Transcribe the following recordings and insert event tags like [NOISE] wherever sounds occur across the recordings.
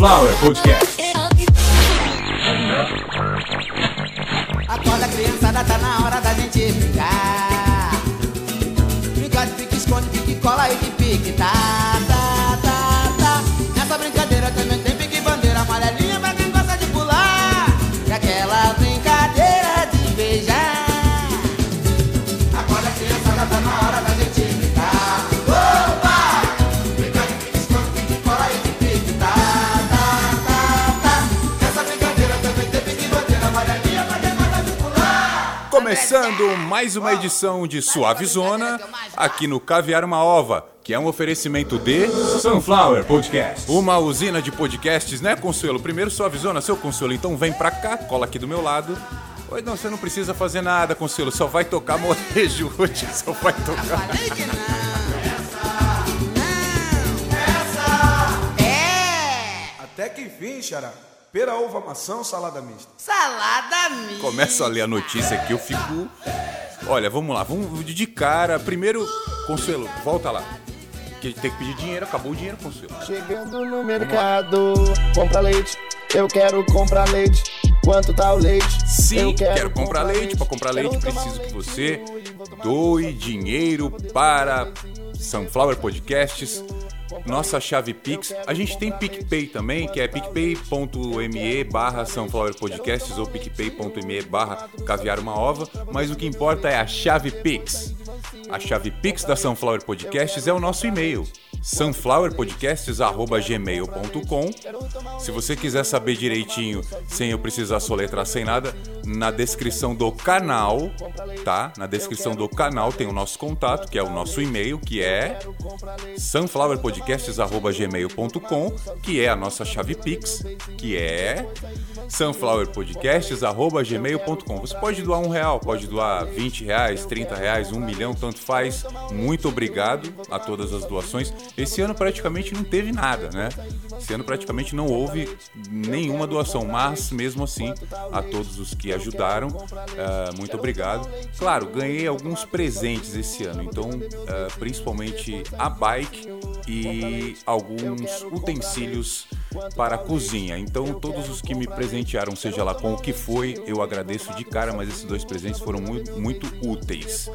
Sunflower Podcast. Acorda criançada, tá na hora da gente brincar. Brincar de pique, esconde, pique, cola e de pique, tá, Começando mais uma edição de Suave Zona, aqui no Caviar Uma Ova, que é um oferecimento de Sunflower Podcast. uma usina de podcasts, né, Consuelo? Primeiro Suave Zona, seu Consuelo, então vem pra cá, cola aqui do meu lado. Oi, não, você não precisa fazer nada, Consuelo, só vai tocar molejo hoje, [LAUGHS] só vai tocar. É. Até que enfim, Xará. Pera, uva, maçã, salada mista. Salada mista. Começa a ler a notícia aqui, eu fico. Olha, vamos lá, vamos de cara. Primeiro, Consuelo, volta lá. Que tem que pedir dinheiro, acabou o dinheiro, Consuelo. Chegando no mercado, compra leite. Eu quero comprar leite. Quanto tá o leite? Sim, Eu quero, comprar leite. Para comprar Quero leite, preciso que leite. você doe dinheiro para Sunflower Podcasts. Nossa chave Pix. A gente tem PicPay também, que é picpay.me barra Podcasts ou picpay.me barra Caviar Uma Ova. Mas o que importa é a chave Pix. A chave Pix da Sunflower Podcasts é o nosso e-mail. sunflowerpodcasts.gmail.com Se você quiser saber direitinho, sem eu precisar soletrar sem nada, na descrição do canal, tá? Na descrição do canal tem o nosso contato, que é o nosso e-mail, que é sunflowerpodcasts.gmail.com, que é a nossa chave Pix, que é sunflowerpodcasts.gmail.com. Você pode doar um real, pode doar 20 reais, 30 reais, um milhão, tanto faz. Muito obrigado a todas as doações. Esse ano praticamente não teve nada, né? Esse ano praticamente não houve nenhuma doação, mas mesmo assim, a todos os que ajudaram, eh, muito obrigado. Claro, ganhei alguns presentes esse ano, então eh, principalmente a bike e alguns utensílios para a cozinha. Então, todos os que me presentearam, seja lá com o que foi, eu agradeço de cara, mas esses dois presentes foram muito, muito úteis.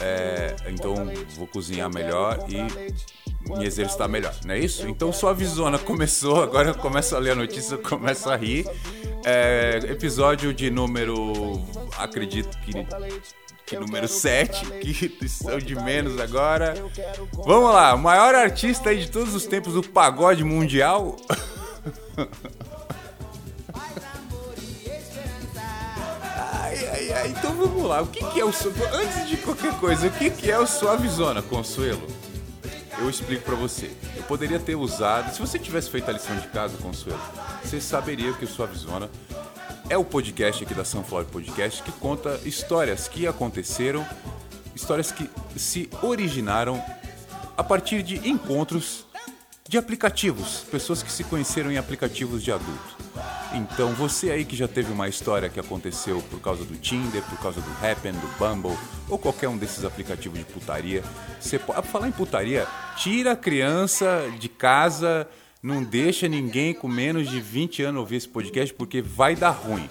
É, então, vou cozinhar melhor e me exercitar melhor, não é isso? Então, sua visona começou, agora eu começo a ler a notícia, eu começo a rir. É, episódio de número, acredito que que número 7, que são de menos agora. Vamos lá, o maior artista aí de todos os tempos do pagode mundial. Ai, ai, ai, então vamos lá. O que, que é o su- Antes de qualquer coisa, o que, que é o Suavizona, Consuelo? Eu explico pra você. Eu poderia ter usado. Se você tivesse feito a lição de casa, Consuelo, você saberia que o Suavizona é o podcast aqui da Sunflower Podcast que conta histórias que aconteceram, histórias que se originaram a partir de encontros de aplicativos, pessoas que se conheceram em aplicativos de adulto. Então, você aí que já teve uma história que aconteceu por causa do Tinder, por causa do Happen, do Bumble, ou qualquer um desses aplicativos de putaria, você pode falar em putaria, tira a criança de casa, não deixa ninguém com menos de 20 anos ouvir esse podcast porque vai dar ruim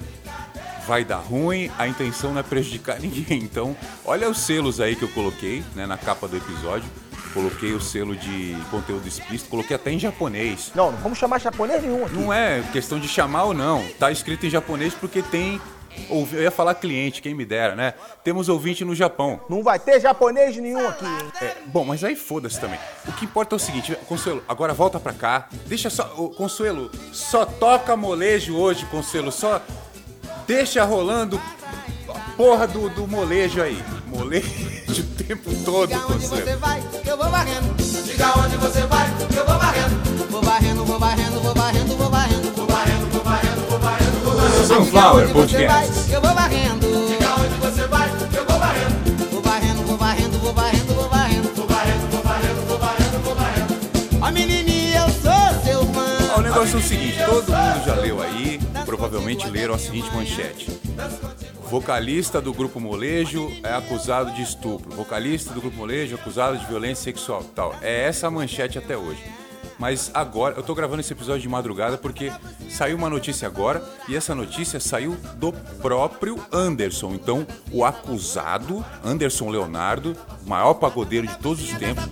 vai dar ruim, a intenção não é prejudicar [LAUGHS] ninguém. Então, olha os selos aí que eu coloquei né, na capa do episódio. Coloquei o selo de conteúdo explícito, coloquei até em japonês. Não, não vamos chamar japonês nenhum aqui. Não é questão de chamar ou não. Tá escrito em japonês porque tem. Ouvi- Eu ia falar cliente, quem me dera, né? Temos ouvinte no Japão. Não vai ter japonês nenhum aqui, hein? É, bom, mas aí foda-se também. O que importa é o seguinte, Consuelo, agora volta pra cá. Deixa só. ô, Consuelo, só toca molejo hoje, Consuelo. Só deixa rolando a porra do, do molejo aí. Molejo [LAUGHS] o tempo todo, Diga onde você Consuelo. vai, eu vou varrendo. Diga onde você vai, eu. Vou varrendo, vou varrendo, vou varrendo, Sunflower Podcast. que eu vou varrendo. Diga onde você vai, que eu vou varrendo. Vou varrendo, vou varrendo, vou varrendo, vou varrendo. Vou varrendo, vou varrendo, vou varrendo, vou varrendo. Ó menininha, eu sou seu fã. Ó, o negócio é o seguinte, todo mundo já leu aí, provavelmente leram a seguinte manchete. Vocalista do grupo Molejo é acusado de estupro. Vocalista do grupo Molejo é acusado de violência sexual. Tal. É essa a manchete até hoje. Mas agora, eu tô gravando esse episódio de madrugada porque saiu uma notícia agora e essa notícia saiu do próprio Anderson. Então, o acusado, Anderson Leonardo, maior pagodeiro de todos os tempos,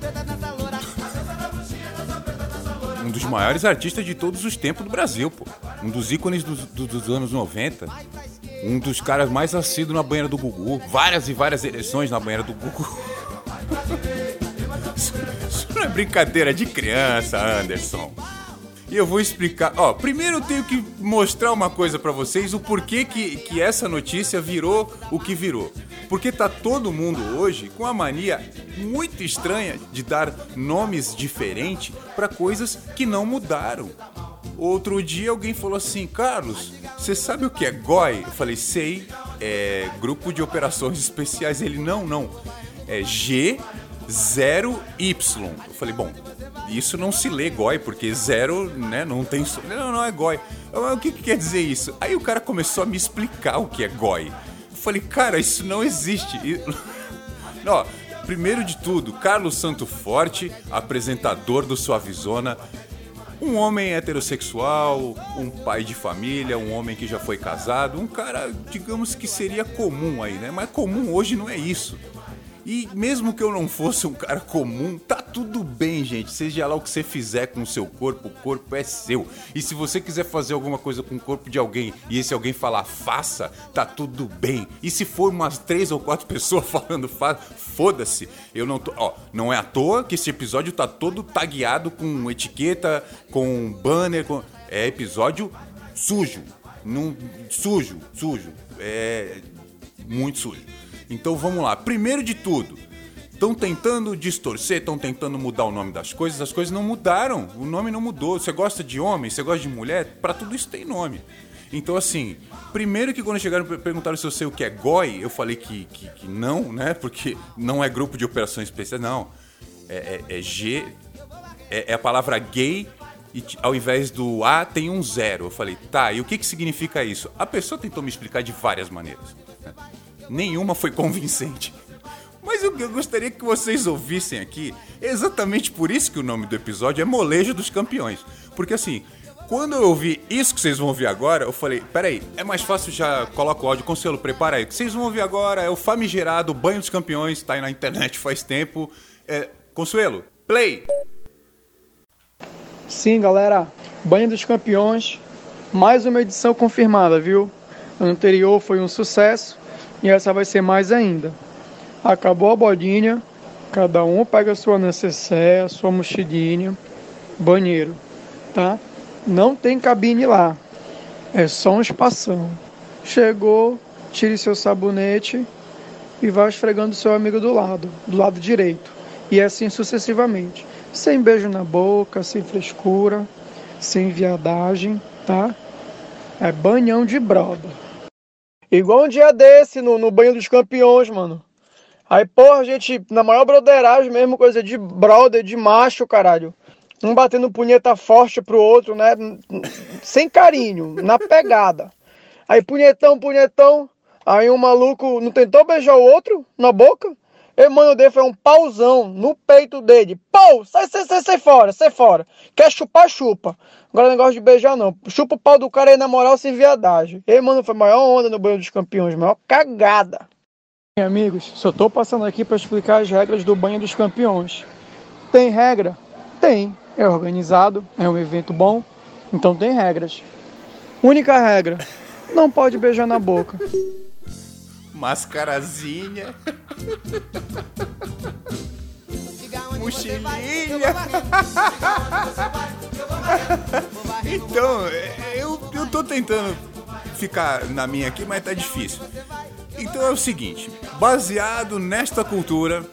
um dos maiores artistas de todos os tempos do Brasil, pô. Um dos ícones dos, dos- dos anos 90. Um dos caras mais assíduos na banheira do Gugu. Várias e várias eleições na banheira do Gugu. [LAUGHS] brincadeira de criança, Anderson. E eu vou explicar. Ó, primeiro eu tenho que mostrar uma coisa pra vocês, o porquê que, que essa notícia virou o que virou. Porque tá todo mundo hoje com a mania muito estranha de dar nomes diferentes pra coisas que não mudaram. Outro dia alguém falou assim, Carlos, você sabe o que é GOI? Eu falei, sei, é Grupo de Operações [LAUGHS] Especiais. Ele, não, não, é G0Y. Eu falei, bom, isso não se lê GOI, porque zero, né, não tem... Não, não é GOI. Eu, "Mas O que, que quer dizer isso? Aí o cara começou a me explicar o que é GOI. Eu falei, cara, isso não existe. E- [LAUGHS] Ó, primeiro de tudo, Carlos Santo Forte, apresentador do Suavizona, um homem heterossexual, um pai de família, um homem que já foi casado, um cara, digamos que seria comum aí, né? Mas comum hoje não é isso. E mesmo que eu não fosse um cara comum, tá tudo bem, gente. Seja lá o que você fizer com o seu corpo, o corpo é seu. E se você quiser fazer alguma coisa com o corpo de alguém e esse alguém falar faça, tá tudo bem. E se for umas três ou quatro [LAUGHS] pessoas falando faça, foda-se. Eu não tô. Ó, não é à toa que esse episódio tá todo tagueado com etiqueta, com banner, com. É episódio sujo. Num, sujo, sujo. É. Muito sujo. Então vamos lá. Primeiro de tudo, estão tentando distorcer, estão tentando mudar o nome das coisas. As coisas não mudaram. O nome não mudou. Você gosta de homem, você gosta de mulher, para tudo isso tem nome. Então, assim, primeiro que quando chegaram e perguntaram se eu sei o que é GOI, eu falei que, que, que não, né? Porque não é grupo de operações especiais, não. É, é- é G. É, é a palavra gay e ao invés do A tem um zero. Eu falei, tá, e o que, que significa isso? A pessoa tentou me explicar de várias maneiras. Nenhuma foi convincente. Mas o que eu gostaria que vocês ouvissem aqui é exatamente por isso que o nome do episódio é Molejo dos Campeões. Porque assim, quando eu ouvi isso que vocês vão ouvir agora, eu falei, peraí, é mais fácil já coloca o áudio, Conselho, prepara aí. O que vocês vão ouvir agora é o famigerado Banho dos Campeões, tá aí na internet faz tempo. É, Consuelo, play! Sim, galera, Banho dos Campeões, mais uma edição confirmada, viu? O anterior foi um sucesso e essa vai ser mais ainda. Acabou a bodinha, cada um pega a sua necessaire, a sua mochilinha, banheiro, tá? Não tem cabine lá, é só um espação. Chegou, tire seu sabonete e vá esfregando seu amigo do lado, do lado direito. E assim sucessivamente. Sem beijo na boca, sem frescura, sem viadagem, tá? É banhão de brother. Igual um dia desse no, no banho dos campeões, mano. Aí, porra, gente, na maior broderagem mesmo, coisa de brother, de macho, caralho. Um batendo punheta forte pro outro, né? Sem carinho, na pegada. Aí, punhetão, punhetão. Aí um maluco não tentou beijar o outro na boca? E mano dele foi um pauzão no peito dele. Pau! Sai, sai, sai, sai fora, sai fora. Quer chupar, chupa. Agora negócio de beijar não. Chupa o pau do cara aí na moral sem viadagem. E mano, foi a maior onda no banho dos campeões, maior cagada. Amigos, só tô passando aqui para explicar as regras do banho dos campeões. Tem regra? Tem. É organizado, é um evento bom, então tem regras. Única regra: não pode beijar na boca. Mascarazinha. Mochilinha. Então, é, eu, eu tô tentando ficar na minha aqui, mas tá difícil. Então é o seguinte, baseado nesta cultura,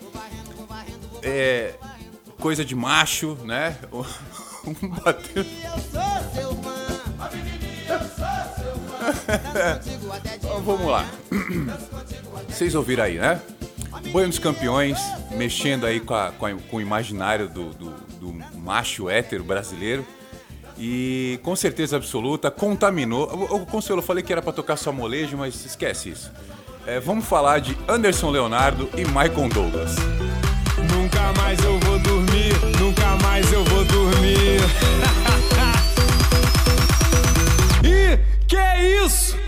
é coisa de macho, né? [LAUGHS] Um batendo. [LAUGHS] vamos lá. Vocês ouviram aí, né? Boêmios Campeões, mexendo aí com, a, com, a, com o imaginário do, do, do, macho hétero brasileiro. E com certeza absoluta, contaminou. O, o Conselho, eu falei que era para tocar só molejo, mas esquece isso. É, vamos falar de Anderson Leonardo e Michael Douglas. Nunca mais eu vou dormir, nunca mais eu vou dormir. [LAUGHS] e que isso?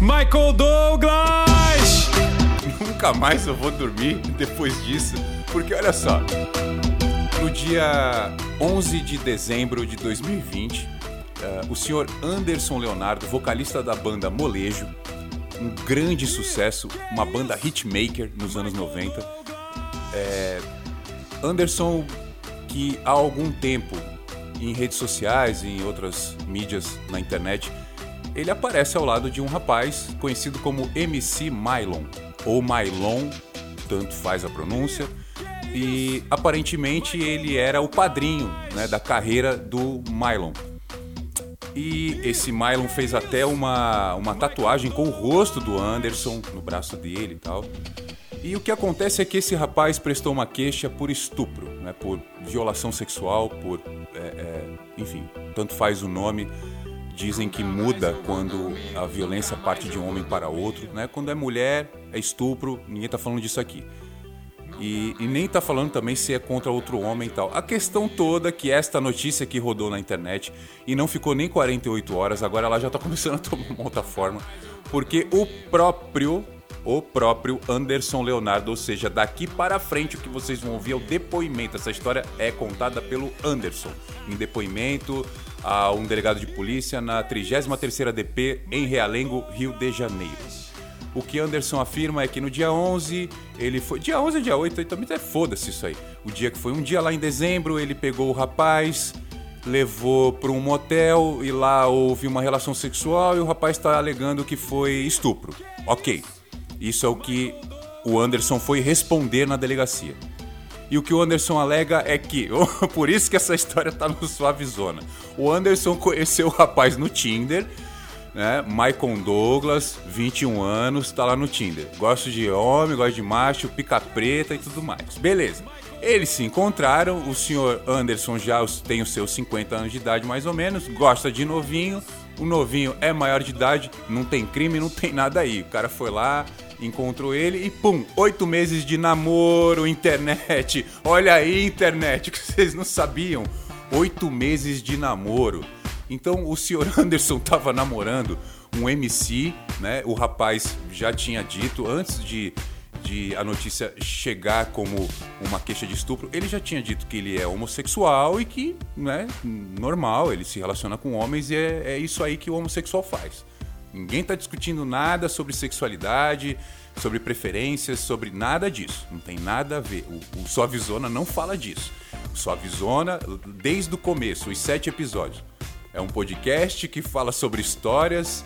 Michael Douglas! Nunca mais eu vou dormir depois disso, porque olha só. No dia 11 de dezembro de 2020, uh, eh, o senhor Anderson Leonardo, vocalista da banda Molejo, um grande sucesso, uma banda hitmaker nos anos 90. É, eh, Anderson, que há algum tempo em redes sociais e em outras mídias na internet ele aparece ao lado de um rapaz conhecido como MC Mylon, ou Mylon, tanto faz a pronúncia, e aparentemente ele era o padrinho né, da carreira do Mylon. E esse Mylon fez até uma, uma tatuagem com o rosto do Anderson no braço dele e tal. E o que acontece é que esse rapaz prestou uma queixa por estupro, né, por violação sexual, por. É, é, enfim, tanto faz o nome. Dizem que muda quando a violência parte de um homem para outro. Né? Quando é mulher, é estupro, ninguém está falando disso aqui. E, e, nem tá falando também se é contra outro homem e tal. A questão toda que esta notícia que rodou na internet e não ficou nem 48 horas, agora ela já tá [LAUGHS] começando a tomar uma outra forma, porque o próprio o próprio Anderson Leonardo, ou seja, daqui para frente o que vocês vão ouvir é o depoimento. Essa história é contada pelo Anderson, em depoimento a um delegado de polícia na 33ª DP em Realengo, Rio de Janeiro. O que Anderson afirma é que no dia 11, ele foi. Dia 11 ou dia 8, também é foda-se isso aí. O dia que foi um dia lá em dezembro, ele pegou o rapaz, levou para um motel e lá houve uma relação sexual e o rapaz está alegando que foi estupro. Ok. Isso é o que o Anderson foi responder na delegacia. E o que o Anderson alega é que, [LAUGHS] por isso que essa história tá no Suavizona. O Anderson conheceu o rapaz no Tinder né? Michael Douglas, 21 anos, tá lá no Tinder. Gosto de homem, gosto de macho, pica preta e tudo mais. Beleza. Eles se encontraram, o senhor Anderson já tem os seus 50 anos de idade mais ou menos, gosta de novinho, o novinho é maior de idade, não tem crime, não tem nada aí. O cara foi lá, encontrou ele e pum, oito meses de namoro, internet. Olha aí, internet, [LAUGHS] que vocês não sabiam. Oito meses de namoro. Então o senhor [LAUGHS] Anderson estava namorando um MC, né? O rapaz já tinha dito antes de, de a notícia chegar como uma queixa de estupro, ele já tinha dito que ele é homossexual e que, né, normal, ele se relaciona com homens e é, é isso aí que o homossexual faz. Ninguém está discutindo nada sobre sexualidade, sobre preferências, sobre nada disso. Não tem nada a ver. O, o Suavizona não fala disso. O Suavizona, desde o começo, os sete episódios, é um podcast que fala sobre histórias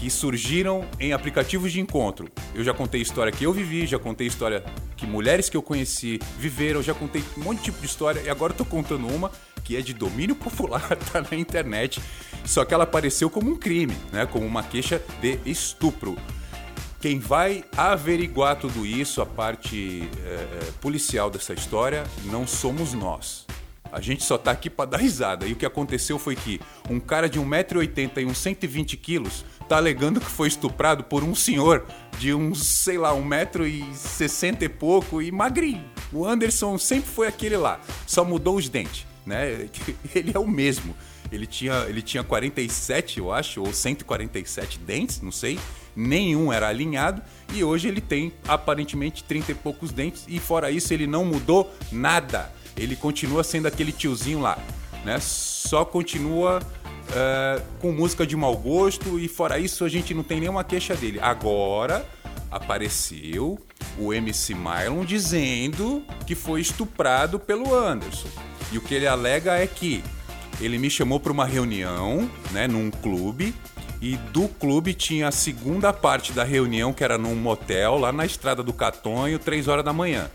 que surgiram em aplicativos de encontro. Eu já contei história que eu vivi, já contei história que mulheres que eu conheci viveram, já contei um monte de tipo de história e agora estou contando uma que é de domínio popular, [LAUGHS] tá na internet, só que ela apareceu como um crime, né, como uma queixa de estupro. Quem vai averiguar tudo isso, a parte é, policial dessa história, não somos nós. A gente só tá aqui para dar risada. E o que aconteceu foi que um cara de 1,80m e uns 120 quilos tá alegando que foi estuprado por um senhor de uns, sei lá, 1,60m e pouco e magrinho. O Anderson sempre foi aquele lá, só mudou os dentes, né? [LAUGHS] Ele é o mesmo. Ele tinha, ele tinha 47, eu acho, ou 147 dentes, não sei. Nenhum era alinhado e hoje ele tem aparentemente 30 e poucos dentes e fora isso ele não mudou nada ele continua sendo aquele tiozinho lá, né? Só continua uh, com música de mau gosto e fora isso a gente não tem nenhuma queixa dele. Agora apareceu o MC Mylon dizendo que foi estuprado pelo Anderson. E o que ele alega é que ele me chamou para uma reunião, né, num clube, e do clube tinha a segunda parte da reunião, que era num motel lá na estrada do Catonho, 3 horas da manhã.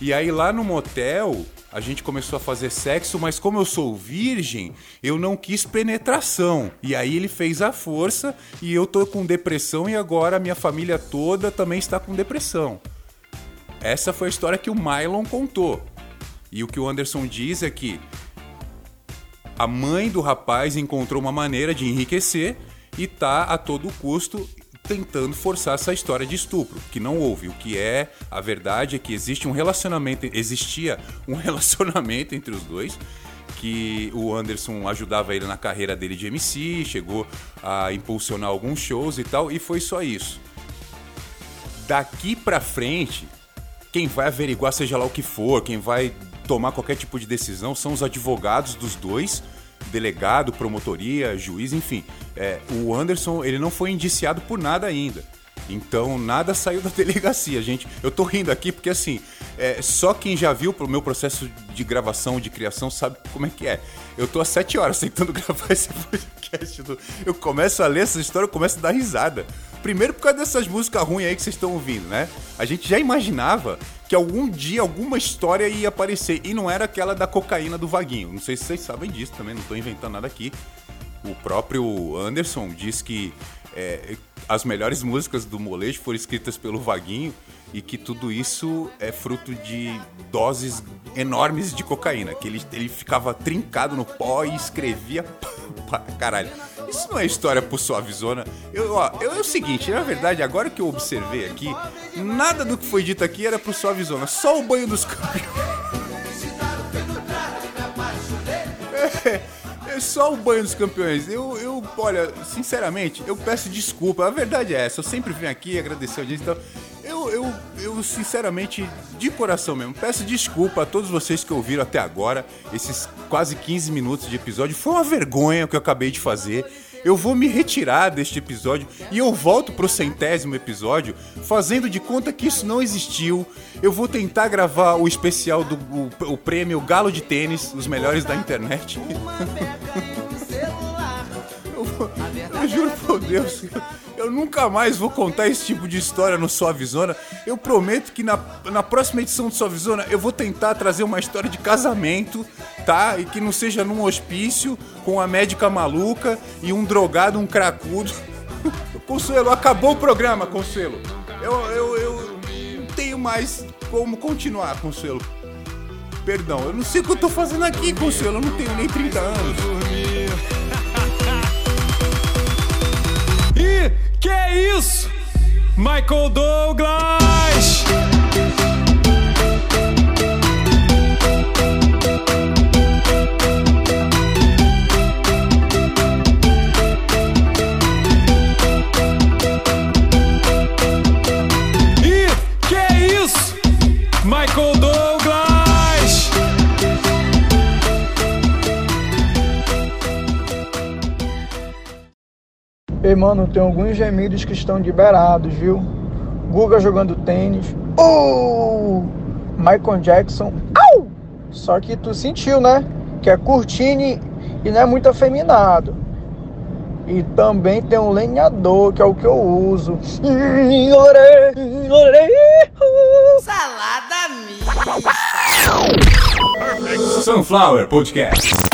E aí lá no motel, a gente começou a fazer sexo, mas como eu sou virgem, eu não quis penetração. E aí ele fez a força e eu tô com depressão e agora a minha família toda também está com depressão. Essa foi a história que o Mylon contou. E o que o Anderson diz é que a mãe do rapaz encontrou uma maneira de enriquecer e tá a todo custo tentando forçar essa história de estupro, que não houve. O que é a verdade é que existe um relacionamento, existia um [LAUGHS] relacionamento entre os dois, que o Anderson ajudava ele na carreira dele de MC, chegou a impulsionar alguns shows e tal, e foi só isso. daqui pra frente, quem vai averiguar seja lá o que for, quem vai tomar qualquer tipo de decisão são os advogados dos dois, delegado, promotoria, juiz, enfim. É, o Anderson, ele não foi indiciado por nada ainda. Então nada saiu da [LAUGHS] delegacia, gente. Eu tô rindo aqui porque assim, é, só quem já viu o meu processo de gravação, de criação, sabe como é que é. Eu tô há sete horas tentando [LAUGHS] gravar esse podcast. Do... Eu começo a ler essa história, eu começo a dar risada. Primeiro por causa dessas músicas ruins aí que vocês estão ouvindo, né? A gente já imaginava que algum dia alguma história ia aparecer. E não era aquela da cocaína do Vaguinho. Não sei se vocês sabem disso também, não tô inventando nada aqui. O próprio Anderson diz que é, as melhores músicas do molejo foram escritas pelo Vaguinho e que tudo isso é fruto de doses enormes de cocaína, que ele, ele ficava trincado no pó e escrevia [LAUGHS] caralho. Isso não é história por suavizona. Eu, ó, eu, é o seguinte, na verdade, agora que eu observei aqui, nada do que foi dito aqui era pro suavizona, só o banho dos campeões. É, é só o banho dos campeões. Eu, eu, olha, sinceramente, eu peço desculpa. A verdade é essa. Eu sempre venho aqui agradecer a audiência. Então, eu, eu, sinceramente, de coração mesmo, peço desculpa a todos vocês que ouviram até agora, esses quase 15 minutos de episódio. Foi uma vergonha o que eu acabei de fazer. Eu vou me retirar deste episódio e eu volto pro centésimo episódio fazendo de conta que isso não existiu. Eu vou tentar gravar o especial do o, o prêmio Galo de Tênis, os melhores da internet. [LAUGHS] eu, vou, eu juro por Deus, eu nunca mais vou contar esse tipo de história no Suavizona. Eu prometo que na, na próxima edição do Suavizona eu vou tentar trazer uma história de casamento, tá? E que não seja num hospício com a médica maluca e um drogado, um cracudo. [LAUGHS] Consuelo, acabou o programa, Consuelo. Eu, eu, eu não tenho mais como continuar, Consuelo. Perdão, eu não sei o que eu tô fazendo aqui, Consuelo. Eu não tenho nem 30 anos. Que isso? Michael Douglas! Ei, mano, tem alguns gemidos que estão liberados, viu? Guga jogando tênis. Oh! Michael Jackson. Au! Só que tu sentiu, né? Que é curtine e não é muito afeminado. E também tem um lenhador, que é o que eu uso. Salada mista. Sunflower Podcast.